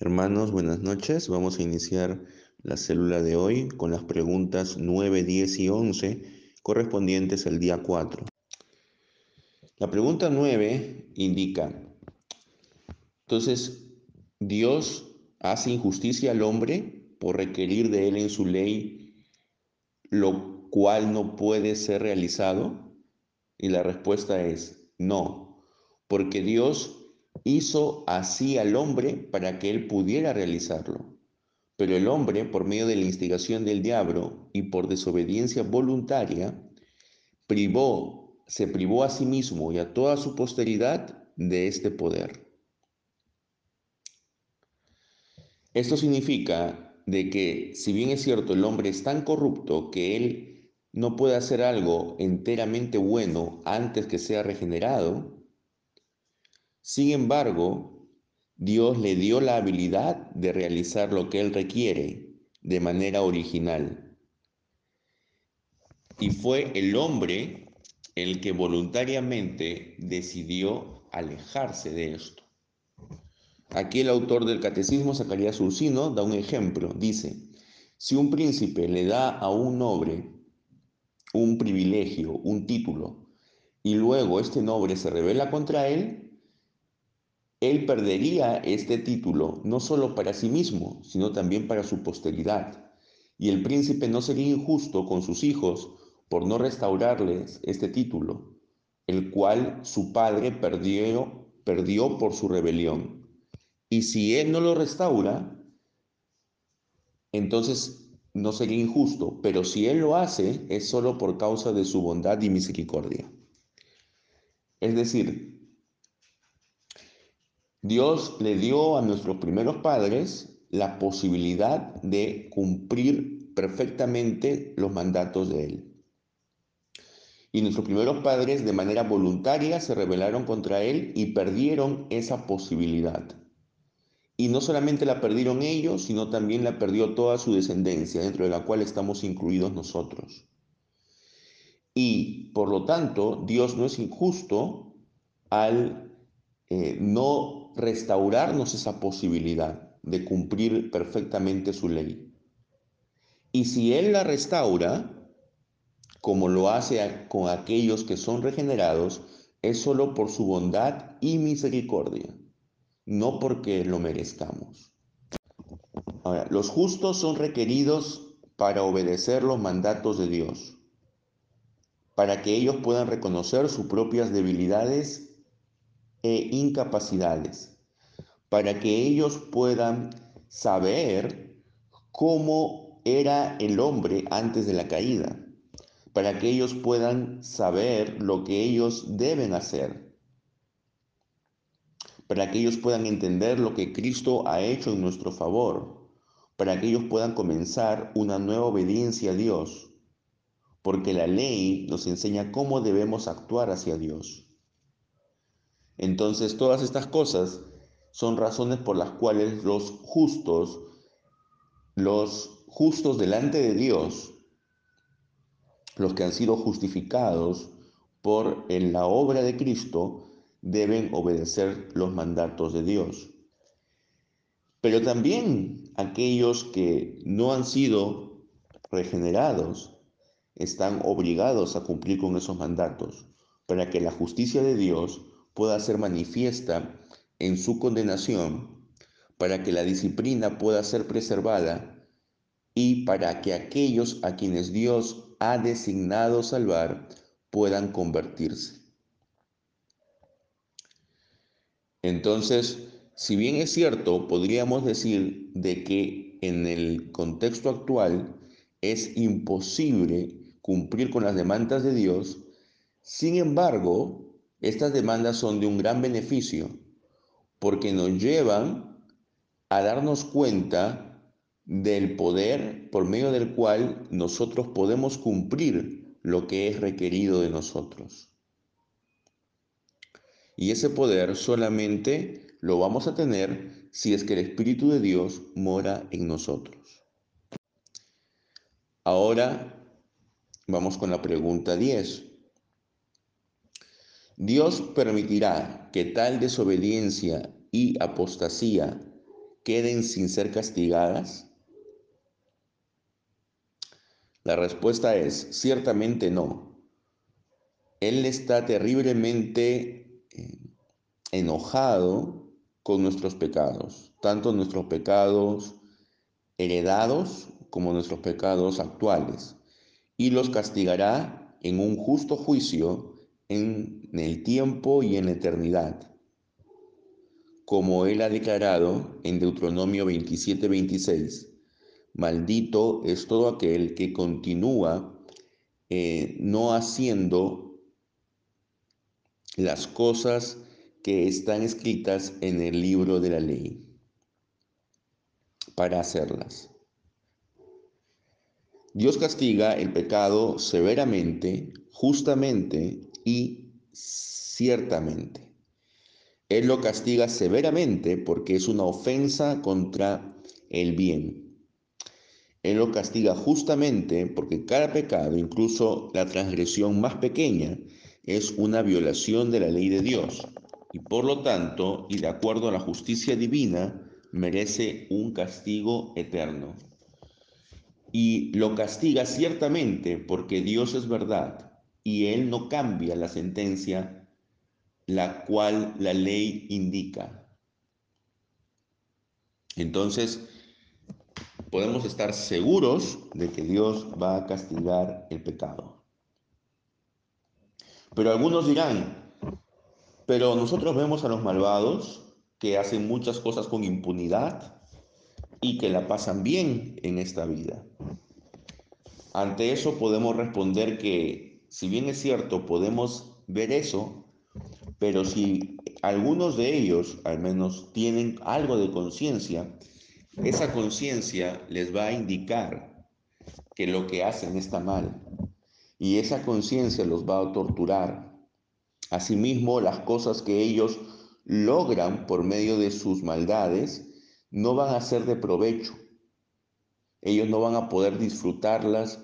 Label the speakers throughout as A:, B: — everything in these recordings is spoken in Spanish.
A: Hermanos, buenas noches. Vamos a iniciar la célula de hoy con las preguntas 9, 10 y 11 correspondientes al día 4. La pregunta 9 indica, entonces, Dios hace injusticia al hombre por requerir de él en su ley lo cual no puede ser realizado? Y la respuesta es no, porque Dios hizo así al hombre para que él pudiera realizarlo. Pero el hombre, por medio de la instigación del diablo y por desobediencia voluntaria, privó, se privó a sí mismo y a toda su posteridad de este poder. Esto significa de que si bien es cierto el hombre es tan corrupto que él no puede hacer algo enteramente bueno antes que sea regenerado, sin embargo, Dios le dio la habilidad de realizar lo que Él requiere de manera original. Y fue el hombre el que voluntariamente decidió alejarse de esto. Aquí el autor del Catecismo, Zacarías Ursino, da un ejemplo. Dice, si un príncipe le da a un noble un privilegio, un título, y luego este noble se revela contra él, él perdería este título no solo para sí mismo, sino también para su posteridad. Y el príncipe no sería injusto con sus hijos por no restaurarles este título, el cual su padre perdió, por su rebelión. Y si él no lo restaura, entonces no sería injusto, pero si él lo hace es solo por causa de su bondad y misericordia. Es decir, Dios le dio a nuestros primeros padres la posibilidad de cumplir perfectamente los mandatos de Él. Y nuestros primeros padres de manera voluntaria se rebelaron contra Él y perdieron esa posibilidad. Y no solamente la perdieron ellos, sino también la perdió toda su descendencia, dentro de la cual estamos incluidos nosotros. Y por lo tanto, Dios no es injusto al eh, no restaurarnos esa posibilidad de cumplir perfectamente su ley. Y si Él la restaura, como lo hace con aquellos que son regenerados, es solo por su bondad y misericordia, no porque lo merezcamos. Ahora, los justos son requeridos para obedecer los mandatos de Dios, para que ellos puedan reconocer sus propias debilidades e incapacidades, para que ellos puedan saber cómo era el hombre antes de la caída, para que ellos puedan saber lo que ellos deben hacer, para que ellos puedan entender lo que Cristo ha hecho en nuestro favor, para que ellos puedan comenzar una nueva obediencia a Dios, porque la ley nos enseña cómo debemos actuar hacia Dios. Entonces todas estas cosas son razones por las cuales los justos, los justos delante de Dios, los que han sido justificados por en la obra de Cristo, deben obedecer los mandatos de Dios. Pero también aquellos que no han sido regenerados están obligados a cumplir con esos mandatos para que la justicia de Dios pueda ser manifiesta en su condenación, para que la disciplina pueda ser preservada y para que aquellos a quienes Dios ha designado salvar puedan convertirse. Entonces, si bien es cierto, podríamos decir de que en el contexto actual es imposible cumplir con las demandas de Dios, sin embargo, estas demandas son de un gran beneficio porque nos llevan a darnos cuenta del poder por medio del cual nosotros podemos cumplir lo que es requerido de nosotros. Y ese poder solamente lo vamos a tener si es que el Espíritu de Dios mora en nosotros. Ahora vamos con la pregunta 10. Dios permitirá que tal desobediencia y apostasía queden sin ser castigadas? La respuesta es ciertamente no. Él está terriblemente eh, enojado con nuestros pecados, tanto nuestros pecados heredados como nuestros pecados actuales, y los castigará en un justo juicio en el tiempo y en la eternidad, como él ha declarado en Deuteronomio 27-26 Maldito es todo aquel que continúa eh, no haciendo las cosas que están escritas en el libro de la ley para hacerlas. Dios castiga el pecado severamente, justamente y ciertamente. Él lo castiga severamente porque es una ofensa contra el bien. Él lo castiga justamente porque cada pecado, incluso la transgresión más pequeña, es una violación de la ley de Dios y por lo tanto, y de acuerdo a la justicia divina, merece un castigo eterno. Y lo castiga ciertamente porque Dios es verdad y Él no cambia la sentencia la cual la ley indica. Entonces, podemos estar seguros de que Dios va a castigar el pecado. Pero algunos dirán, pero nosotros vemos a los malvados que hacen muchas cosas con impunidad y que la pasan bien en esta vida. Ante eso podemos responder que, si bien es cierto, podemos ver eso, pero si algunos de ellos al menos tienen algo de conciencia, esa conciencia les va a indicar que lo que hacen está mal y esa conciencia los va a torturar. Asimismo, las cosas que ellos logran por medio de sus maldades no van a ser de provecho. Ellos no van a poder disfrutarlas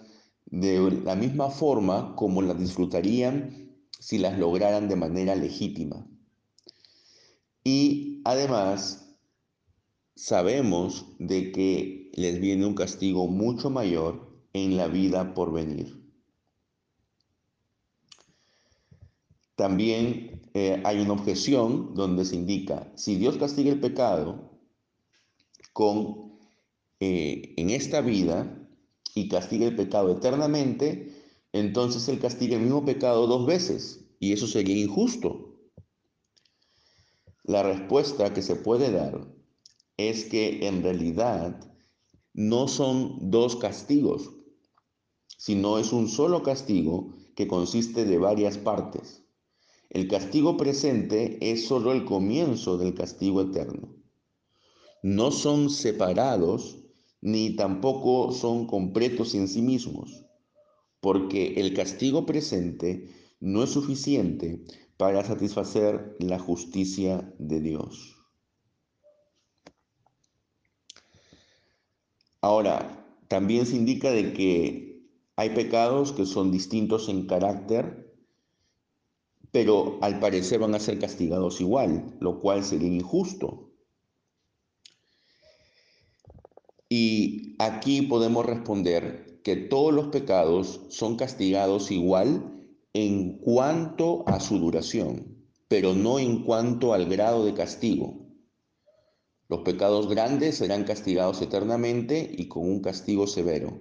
A: de la misma forma como las disfrutarían si las lograran de manera legítima. Y además, sabemos de que les viene un castigo mucho mayor en la vida por venir. También eh, hay una objeción donde se indica, si Dios castiga el pecado con, eh, en esta vida y castiga el pecado eternamente, entonces Él castiga el mismo pecado dos veces y eso sería injusto. La respuesta que se puede dar es que en realidad no son dos castigos, sino es un solo castigo que consiste de varias partes. El castigo presente es solo el comienzo del castigo eterno. No son separados ni tampoco son completos en sí mismos, porque el castigo presente no es suficiente para satisfacer la justicia de Dios. Ahora, también se indica de que hay pecados que son distintos en carácter, pero al parecer van a ser castigados igual, lo cual sería injusto. Y aquí podemos responder que todos los pecados son castigados igual en cuanto a su duración, pero no en cuanto al grado de castigo. Los pecados grandes serán castigados eternamente y con un castigo severo,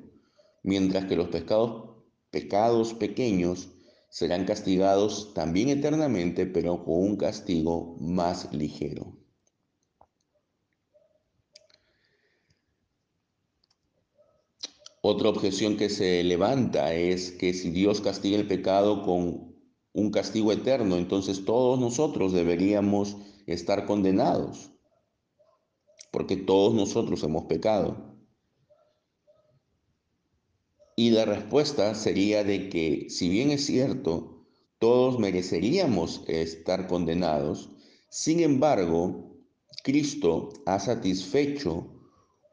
A: mientras que los pecados, pecados pequeños serán castigados también eternamente, pero con un castigo más ligero. Otra objeción que se levanta es que si Dios castiga el pecado con un castigo eterno, entonces todos nosotros deberíamos estar condenados porque todos nosotros hemos pecado. Y la respuesta sería de que, si bien es cierto, todos mereceríamos estar condenados, sin embargo, Cristo ha satisfecho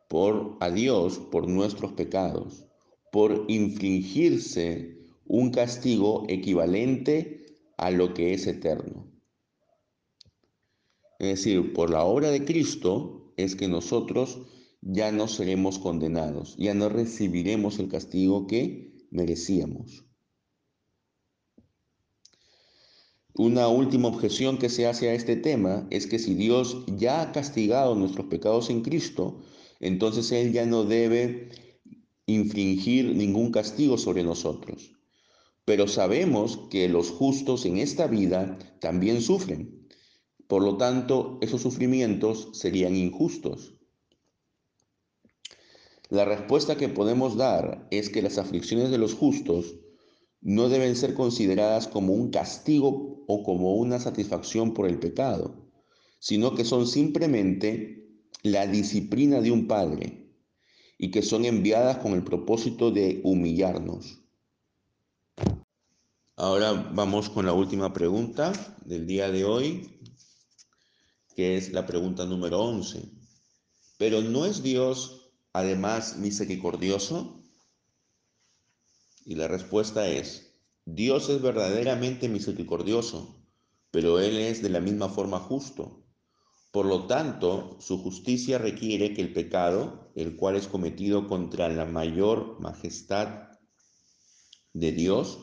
A: por a Dios por nuestros pecados, por infligirse un castigo equivalente a lo que es eterno. Es decir, por la obra de Cristo, es que nosotros ya no seremos condenados, ya no recibiremos el castigo que merecíamos. Una última objeción que se hace a este tema es que si Dios ya ha castigado nuestros pecados en Cristo, entonces Él ya no debe infringir ningún castigo sobre nosotros. Pero sabemos que los justos en esta vida también sufren. Por lo tanto, esos sufrimientos serían injustos. La respuesta que podemos dar es que las aflicciones de los justos no deben ser consideradas como un castigo o como una satisfacción por el pecado, sino que son simplemente la disciplina de un padre y que son enviadas con el propósito de humillarnos. Ahora vamos con la última pregunta del día de hoy, que es la pregunta número 11. Pero ¿no es Dios además misericordioso? Y la respuesta es, Dios es verdaderamente misericordioso, pero Él es de la misma forma justo. Por lo tanto, su justicia requiere que el pecado, el cual es cometido contra la mayor majestad de Dios,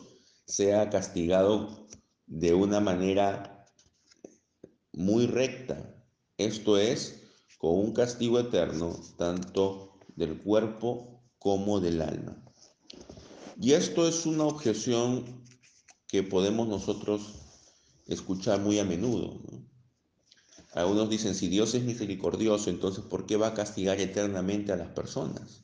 A: sea castigado de una manera muy recta. Esto es, con un castigo eterno, tanto del cuerpo como del alma. Y esto es una objeción que podemos nosotros escuchar muy a menudo. Algunos dicen, si Dios es misericordioso, entonces ¿por qué va a castigar eternamente a las personas?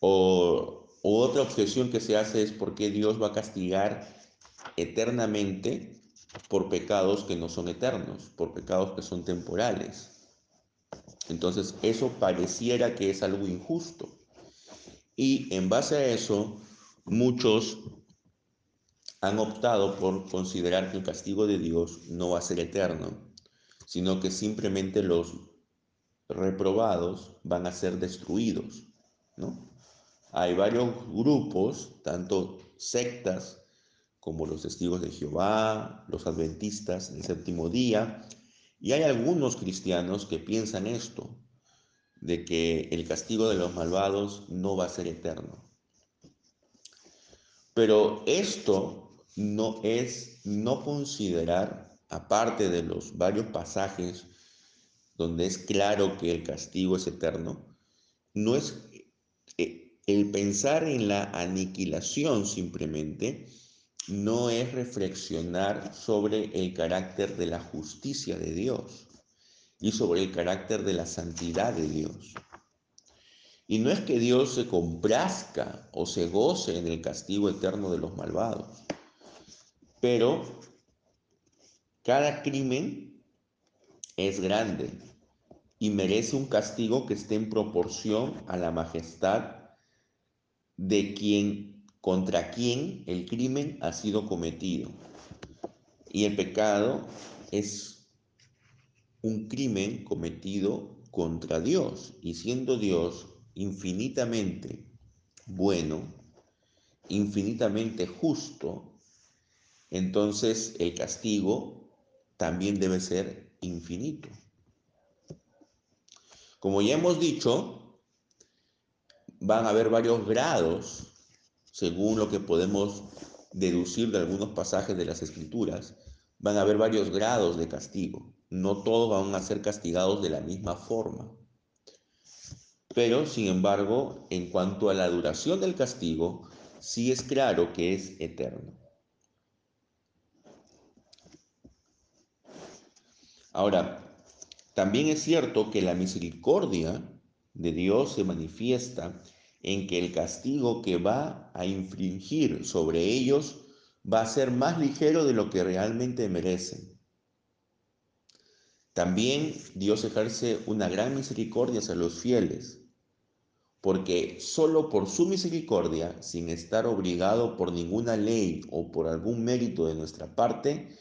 A: O, o otra objeción que se hace es por qué Dios va a castigar eternamente por pecados que no son eternos, por pecados que son temporales. Entonces eso pareciera que es algo injusto. Y en base a eso, muchos han optado por considerar que el castigo de Dios no va a ser eterno, sino que simplemente los reprobados van a ser destruidos, ¿no? Hay varios grupos, tanto sectas como los testigos de Jehová, los adventistas del séptimo día, y hay algunos cristianos que piensan esto, de que el castigo de los malvados no va a ser eterno. Pero esto no es no considerar, aparte de los varios pasajes donde es claro que el castigo es eterno, no es eh, el pensar en la aniquilación simplemente, no es reflexionar sobre el carácter de la justicia de Dios y sobre el carácter de la santidad de Dios. Y no es que Dios se complazca o se goce en el castigo eterno de los malvados, pero cada crimen es grande y merece un castigo que esté en proporción a la majestad de quien contra quien el crimen ha sido cometido. Y el pecado es un crimen cometido contra Dios. Y siendo Dios infinitamente bueno, infinitamente justo, entonces el castigo también debe ser infinito. Como ya hemos dicho, van a haber varios grados, según lo que podemos deducir de algunos pasajes de las escrituras, van a haber varios grados de castigo no todos van a ser castigados de la misma forma. Pero, sin embargo, en cuanto a la duración del castigo, sí es claro que es eterno. Ahora, también es cierto que la misericordia de Dios se manifiesta en que el castigo que va a infringir sobre ellos va a ser más ligero de lo que realmente merecen. También Dios ejerce una gran misericordia hacia los fieles, porque solo por su misericordia, sin estar obligado por ninguna ley o por algún mérito de nuestra parte,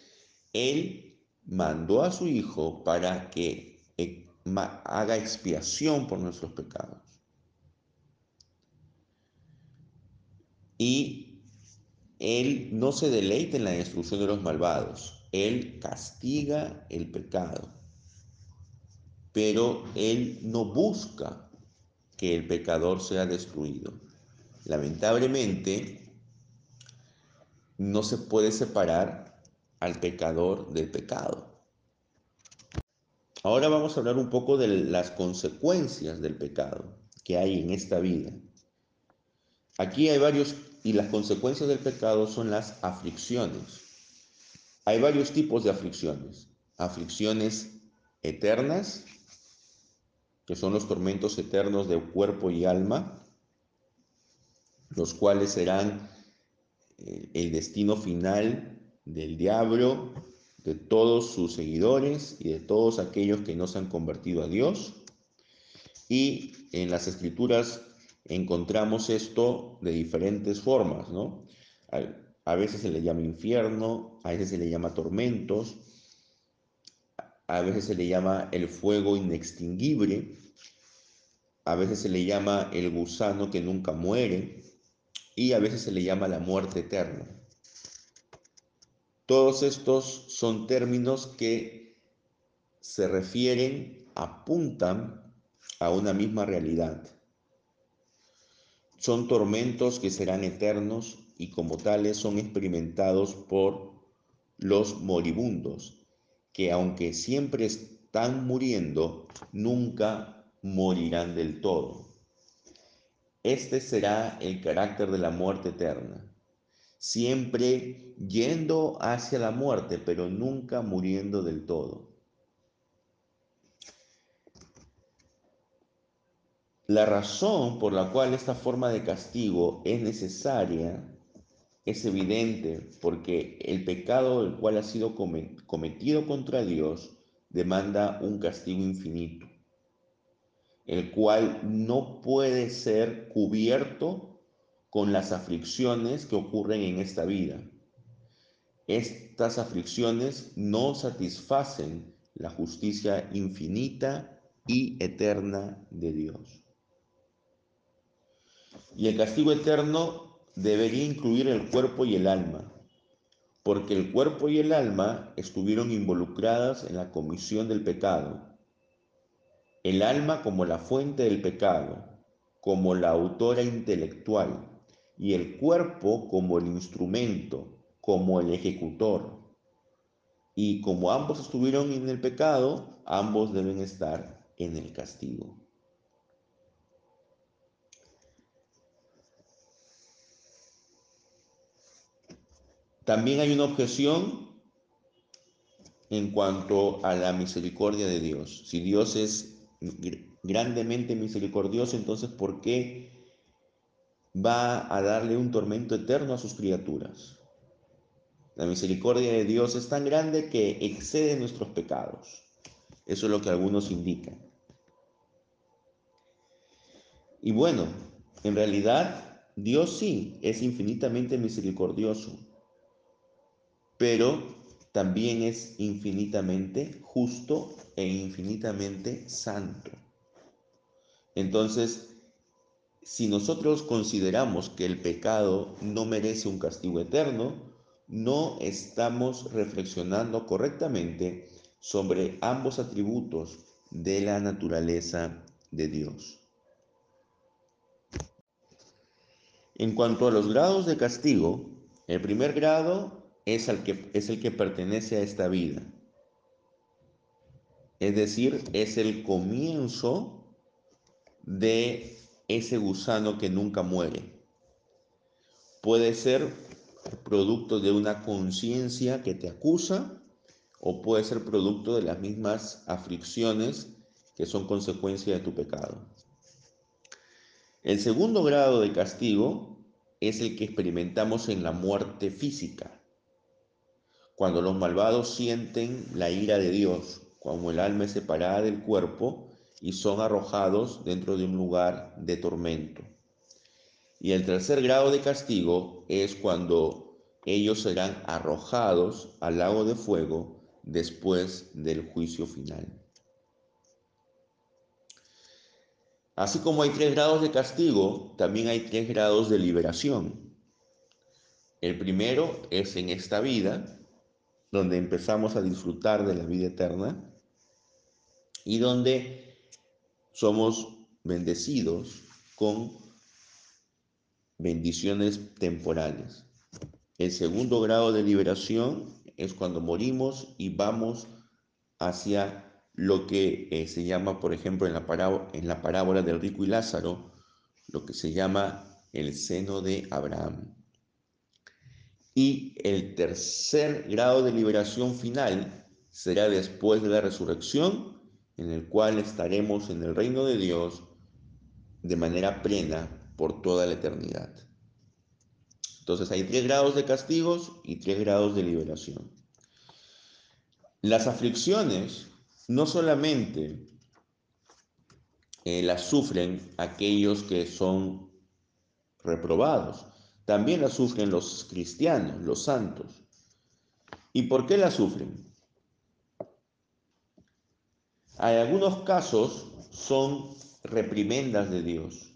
A: Él mandó a su Hijo para que eh, haga expiación por nuestros pecados. Y Él no se deleita en la destrucción de los malvados, Él castiga el pecado. pero Él no busca que el pecador sea destruido. Lamentablemente, no se puede separar al pecador del pecado. Ahora vamos a hablar un poco de las consecuencias del pecado que hay en esta vida. Aquí hay varios, y las consecuencias del pecado son las aflicciones. Hay varios tipos de aflicciones. Aflicciones eternas, que son los tormentos eternos de cuerpo y alma, los cuales serán eh, el destino final del diablo, de todos sus seguidores y de todos aquellos que no se han convertido a Dios. Y en las escrituras encontramos esto de diferentes formas, ¿no? A, veces se le llama infierno, a veces se le llama tormentos, a veces se le llama el fuego inextinguible, a veces se le llama el gusano que nunca muere y a veces se le llama la muerte eterna. Todos estos son términos que se refieren, apuntan a una misma realidad. Son tormentos que serán eternos y como tales son experimentados por los moribundos, que aunque siempre están muriendo, nunca morirán del todo. Este será el carácter de la muerte eterna, siempre yendo hacia la muerte, pero nunca muriendo del todo. La razón por la cual esta forma de castigo es necesaria es evidente porque el pecado el cual ha sido cometido contra Dios demanda un castigo infinito, el cual no puede ser cubierto con las aflicciones que ocurren en esta vida. Estas aflicciones no satisfacen la justicia infinita y eterna de Dios. Y el castigo eterno debería incluir el cuerpo y el alma, porque el cuerpo y el alma estuvieron involucradas en la comisión del pecado. El alma como la fuente del pecado, como la autora intelectual, y el cuerpo como el instrumento, como el ejecutor. Y como ambos estuvieron en el pecado, ambos deben estar en el castigo. También hay una objeción en cuanto a la misericordia de Dios. Si Dios es grandemente misericordioso, entonces ¿por qué va a darle un tormento eterno a sus criaturas? La misericordia de Dios es tan grande que excede nuestros pecados. Eso es lo que algunos indican. Y bueno, en realidad Dios sí es infinitamente misericordioso pero también es infinitamente justo e infinitamente santo. Entonces, si nosotros consideramos que el pecado no merece un castigo eterno, no estamos reflexionando correctamente sobre ambos atributos de la naturaleza de Dios. En cuanto a los grados de castigo, el primer grado es el que, es el que pertenece a esta vida. Es decir, es el comienzo de ese gusano que nunca muere. Puede ser producto de una conciencia que te acusa o puede ser producto de las mismas aflicciones que son consecuencia de tu pecado. El segundo grado de castigo es el que experimentamos en la muerte física cuando los malvados sienten la ira de Dios, como el alma es separada del cuerpo y son arrojados dentro de un lugar de tormento. Y el tercer grado de castigo es cuando ellos serán arrojados al lago de fuego después del juicio final. Así como hay tres grados de castigo, también hay tres grados de liberación. El primero es en esta vida, donde empezamos a disfrutar de la vida eterna. y donde somos bendecidos con bendiciones temporales. El segundo grado de liberación es cuando morimos y vamos hacia lo que eh, se llama, por ejemplo, en la, en la parábola del rico y Lázaro, lo que se llama el seno de Abraham. Y el tercer grado de liberación final será después de la resurrección, en el cual estaremos en el reino de Dios de manera plena por toda la eternidad. Entonces hay tres grados de castigos y tres grados de liberación. Las aflicciones no solamente eh, las sufren aquellos que son reprobados, también las sufren los cristianos, los santos. ¿Y por qué las sufren? Hay algunos casos son reprimendas de Dios.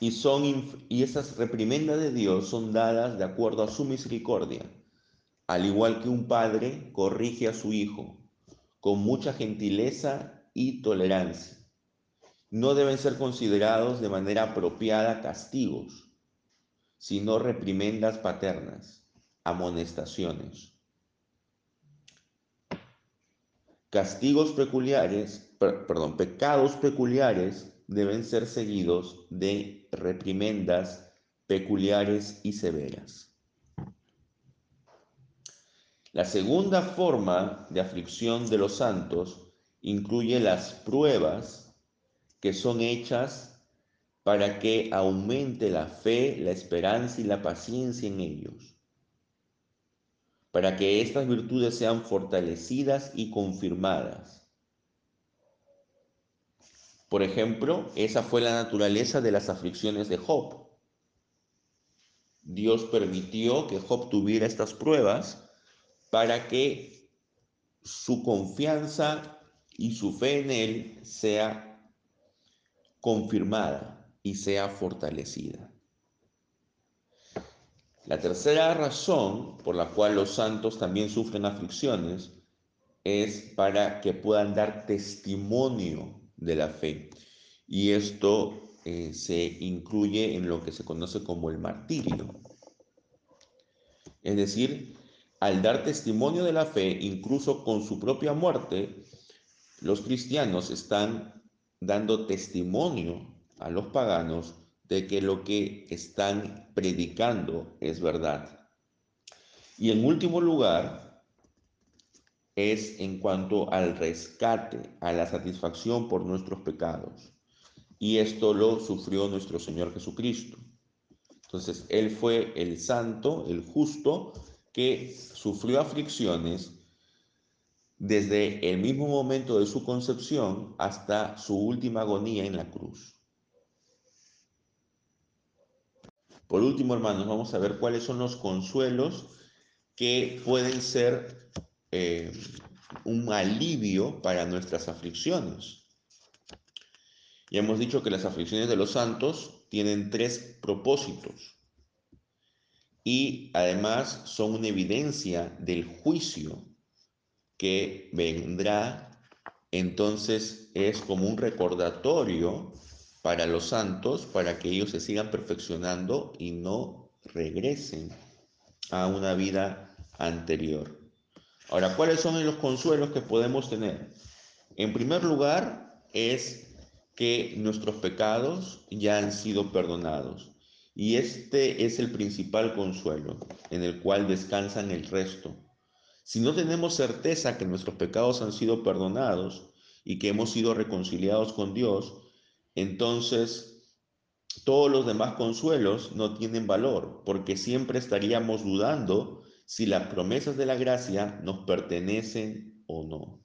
A: Y, son, y esas reprimendas de Dios son dadas de acuerdo a su misericordia, al igual que un padre corrige a su hijo con mucha gentileza y tolerancia. No deben ser considerados de manera apropiada castigos, sino reprimendas paternas, amonestaciones. Castigos peculiares, perdón, pecados peculiares deben ser seguidos de reprimendas peculiares y severas. La segunda forma de aflicción de los santos incluye las pruebas que son hechas para que aumente la fe, la esperanza y la paciencia en ellos, para que estas virtudes sean fortalecidas y confirmadas. Por ejemplo, esa fue la naturaleza de las aflicciones de Job. Dios permitió que Job tuviera estas pruebas para que su confianza y su fe en Él sea confirmada y sea fortalecida. La tercera razón por la cual los santos también sufren aflicciones es para que puedan dar testimonio de la fe. Y esto eh, se incluye en lo que se conoce como el martirio. Es decir, al dar testimonio de la fe, incluso con su propia muerte, los cristianos están dando testimonio a los paganos de que lo que están predicando es verdad. Y en último lugar, es en cuanto al rescate, a la satisfacción por nuestros pecados. Y esto lo sufrió nuestro Señor Jesucristo. Entonces, Él fue el santo, el justo, que sufrió aflicciones desde el mismo momento de su concepción hasta su última agonía en la cruz. Por último, hermanos, vamos a ver cuáles son los consuelos que pueden ser eh, un alivio para nuestras aflicciones. Ya hemos dicho que las aflicciones de los santos tienen tres propósitos y además son una evidencia del juicio que vendrá. Entonces es como un recordatorio para los santos, para que ellos se sigan perfeccionando y no regresen a una vida anterior. Ahora, ¿cuáles son los consuelos que podemos tener? En primer lugar, es que nuestros pecados ya han sido perdonados. Y este es el principal consuelo en el cual descansan el resto. Si no tenemos certeza que nuestros pecados han sido perdonados y que hemos sido reconciliados con Dios, entonces todos los demás consuelos no tienen valor, porque siempre estaríamos dudando si las promesas de la gracia nos pertenecen o no.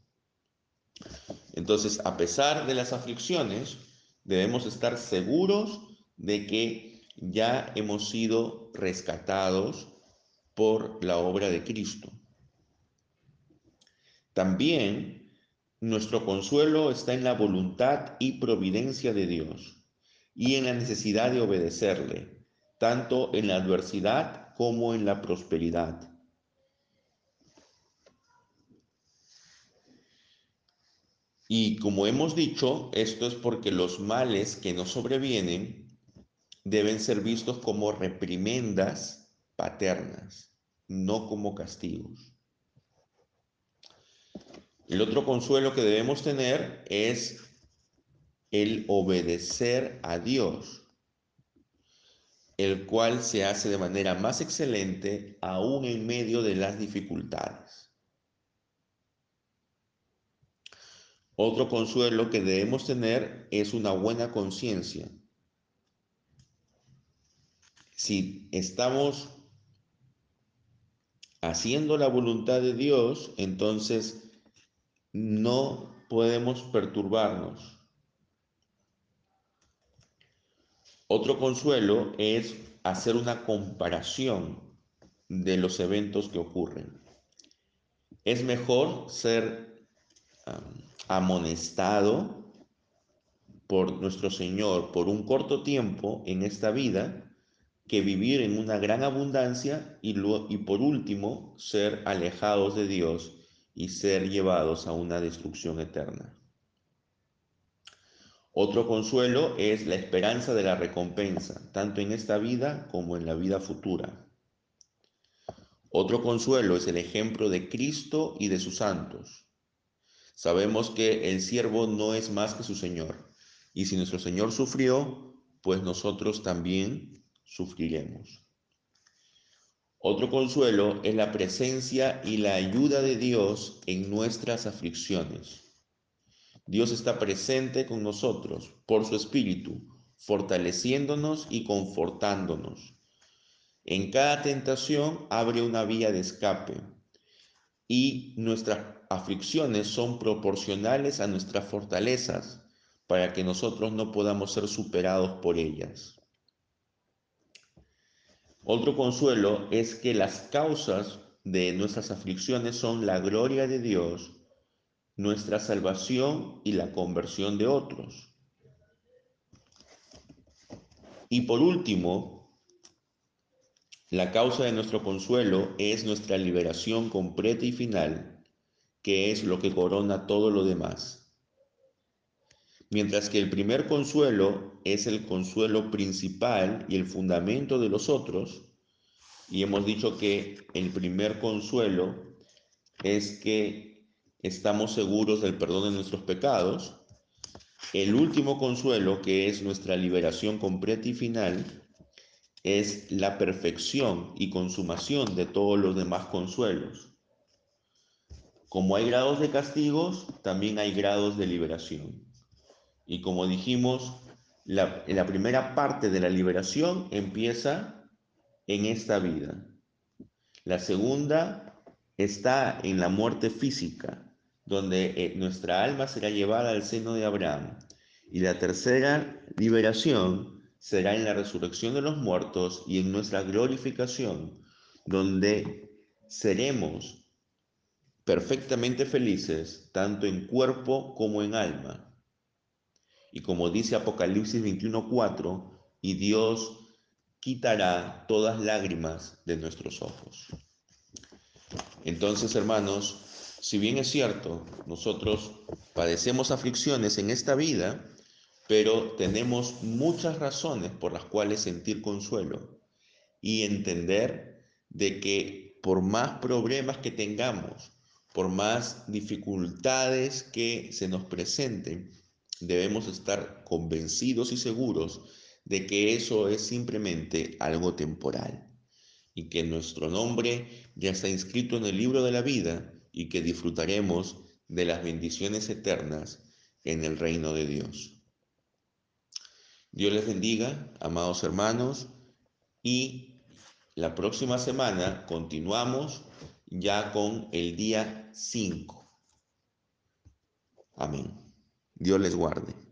A: Entonces, a pesar de las aflicciones, debemos estar seguros de que ya hemos sido rescatados por la obra de Cristo. También nuestro consuelo está en la voluntad y providencia de Dios y en la necesidad de obedecerle, tanto en la adversidad como en la prosperidad. Y como hemos dicho, esto es porque los males que nos sobrevienen deben ser vistos como reprimendas paternas, no como castigos. El otro consuelo que debemos tener es el obedecer a Dios, el cual se hace de manera más excelente aún en medio de las dificultades. Otro consuelo que debemos tener es una buena conciencia. Si estamos haciendo la voluntad de Dios, entonces no podemos perturbarnos. Otro consuelo es hacer una comparación de los eventos que ocurren. Es mejor ser amonestado por nuestro Señor por un corto tiempo en esta vida que vivir en una gran abundancia y, y por último ser alejados de Dios y ser llevados a una destrucción eterna. Otro consuelo es la esperanza de la recompensa, tanto en esta vida como en la vida futura. Otro consuelo es el ejemplo de Cristo y de sus santos. Sabemos que el siervo no es más que su Señor. Y si nuestro Señor sufrió, pues nosotros también sufriremos. Otro consuelo es la presencia y la ayuda de Dios en nuestras aflicciones. Dios está presente con nosotros por su Espíritu, fortaleciéndonos y confortándonos. En cada tentación abre una vía de escape y nuestras aflicciones son proporcionales a nuestras fortalezas para que nosotros no podamos ser superados por ellas. Otro consuelo es que las causas de nuestras aflicciones son la gloria de Dios, nuestra salvación y la conversión de otros. Y por último, la causa de nuestro consuelo es nuestra liberación completa y final, que es lo que corona todo lo demás. Mientras que el primer consuelo es el consuelo principal y el fundamento de los otros, y hemos dicho que el primer consuelo es que estamos seguros del perdón de nuestros pecados, el último consuelo, que es nuestra liberación completa y final, es la perfección y consumación de todos los demás consuelos. Como hay grados de castigos, también hay grados de liberación. Y como dijimos, la, la primera parte de la liberación empieza en esta vida. La segunda está en la muerte física, donde eh, nuestra alma será llevada al seno de Abraham. Y la tercera liberación será en la resurrección de los muertos y en nuestra glorificación, donde seremos perfectamente felices, tanto en cuerpo como en alma. Y como dice Apocalipsis 21:4, y Dios quitará todas lágrimas de nuestros ojos. Entonces, hermanos, si bien es cierto, nosotros padecemos aflicciones en esta vida, pero tenemos muchas razones por las cuales sentir consuelo y entender de que por más problemas que tengamos, por más dificultades que se nos presenten, debemos estar convencidos y seguros de que eso es simplemente algo temporal y que nuestro nombre ya está inscrito en el libro de la vida y que disfrutaremos de las bendiciones eternas en el reino de Dios. Dios les bendiga, amados hermanos, y la próxima semana continuamos ya con el día 5. Amén. Dios les guarde.